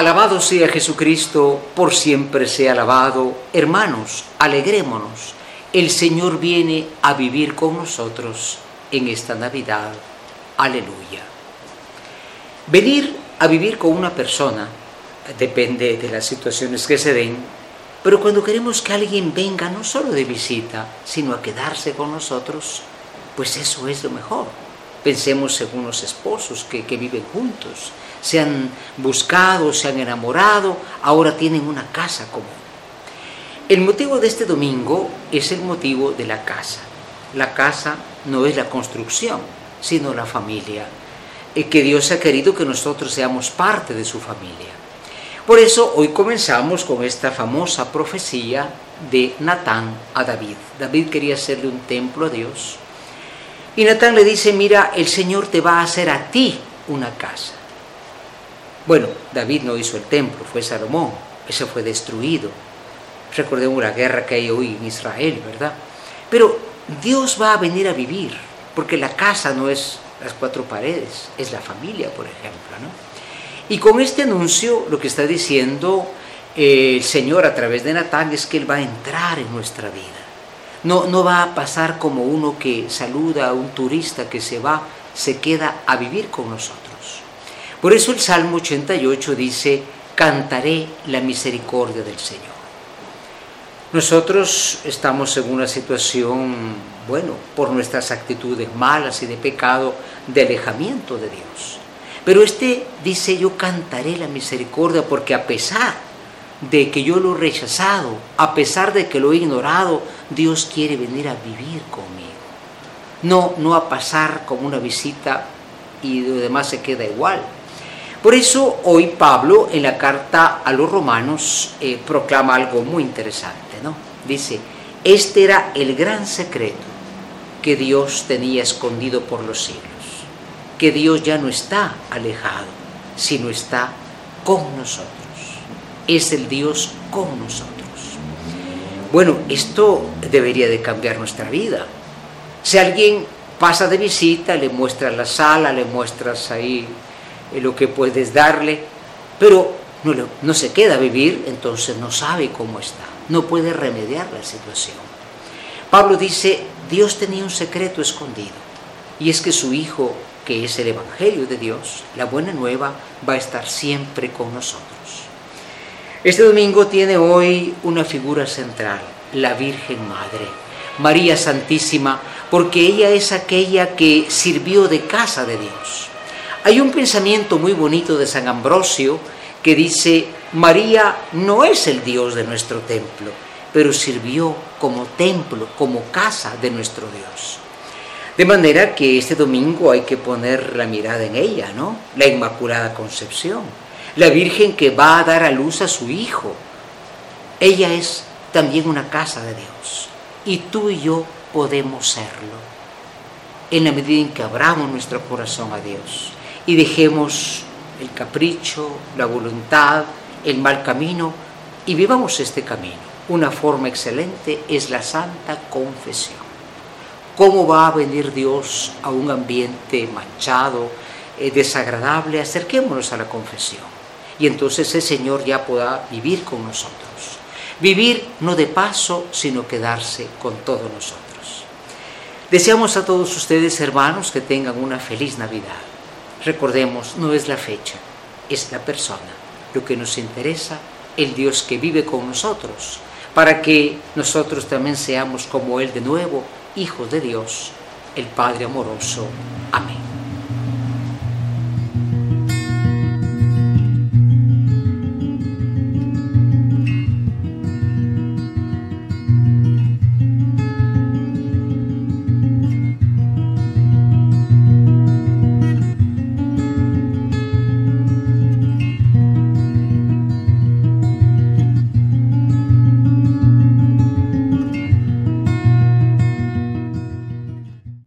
Alabado sea Jesucristo, por siempre sea alabado. Hermanos, alegrémonos. El Señor viene a vivir con nosotros en esta Navidad. Aleluya. Venir a vivir con una persona depende de las situaciones que se den, pero cuando queremos que alguien venga no solo de visita, sino a quedarse con nosotros, pues eso es lo mejor. Pensemos en unos esposos que, que viven juntos, se han buscado, se han enamorado, ahora tienen una casa común. El motivo de este domingo es el motivo de la casa. La casa no es la construcción, sino la familia, y que Dios ha querido que nosotros seamos parte de su familia. Por eso hoy comenzamos con esta famosa profecía de Natán a David. David quería hacerle un templo a Dios. Y Natán le dice, mira, el Señor te va a hacer a ti una casa. Bueno, David no hizo el templo, fue Salomón, ese fue destruido. Recordemos la guerra que hay hoy en Israel, ¿verdad? Pero Dios va a venir a vivir, porque la casa no es las cuatro paredes, es la familia, por ejemplo, ¿no? Y con este anuncio lo que está diciendo eh, el Señor a través de Natán es que Él va a entrar en nuestra vida. No, no va a pasar como uno que saluda a un turista que se va, se queda a vivir con nosotros. Por eso el Salmo 88 dice, cantaré la misericordia del Señor. Nosotros estamos en una situación, bueno, por nuestras actitudes malas y de pecado, de alejamiento de Dios. Pero este dice, yo cantaré la misericordia porque a pesar de que yo lo he rechazado, a pesar de que lo he ignorado, Dios quiere venir a vivir conmigo. No, no a pasar como una visita y lo demás se queda igual. Por eso hoy Pablo en la carta a los romanos eh, proclama algo muy interesante, ¿no? Dice, este era el gran secreto que Dios tenía escondido por los siglos, que Dios ya no está alejado, sino está con nosotros. Es el Dios con nosotros. Bueno, esto debería de cambiar nuestra vida. Si alguien pasa de visita, le muestras la sala, le muestras ahí lo que puedes darle, pero no, no se queda a vivir, entonces no sabe cómo está, no puede remediar la situación. Pablo dice, Dios tenía un secreto escondido, y es que su Hijo, que es el Evangelio de Dios, la buena nueva, va a estar siempre con nosotros. Este domingo tiene hoy una figura central, la Virgen Madre, María Santísima, porque ella es aquella que sirvió de casa de Dios. Hay un pensamiento muy bonito de San Ambrosio que dice, María no es el Dios de nuestro templo, pero sirvió como templo, como casa de nuestro Dios. De manera que este domingo hay que poner la mirada en ella, ¿no? La Inmaculada Concepción, la Virgen que va a dar a luz a su Hijo. Ella es también una casa de Dios y tú y yo podemos serlo en la medida en que abramos nuestro corazón a Dios y dejemos el capricho, la voluntad, el mal camino y vivamos este camino. Una forma excelente es la santa confesión. ¿Cómo va a venir Dios a un ambiente manchado, eh, desagradable? Acerquémonos a la confesión y entonces el Señor ya pueda vivir con nosotros. Vivir no de paso, sino quedarse con todos nosotros. Deseamos a todos ustedes, hermanos, que tengan una feliz Navidad Recordemos, no es la fecha, es la persona. Lo que nos interesa, el Dios que vive con nosotros, para que nosotros también seamos como Él de nuevo, hijos de Dios, el Padre amoroso. Amén.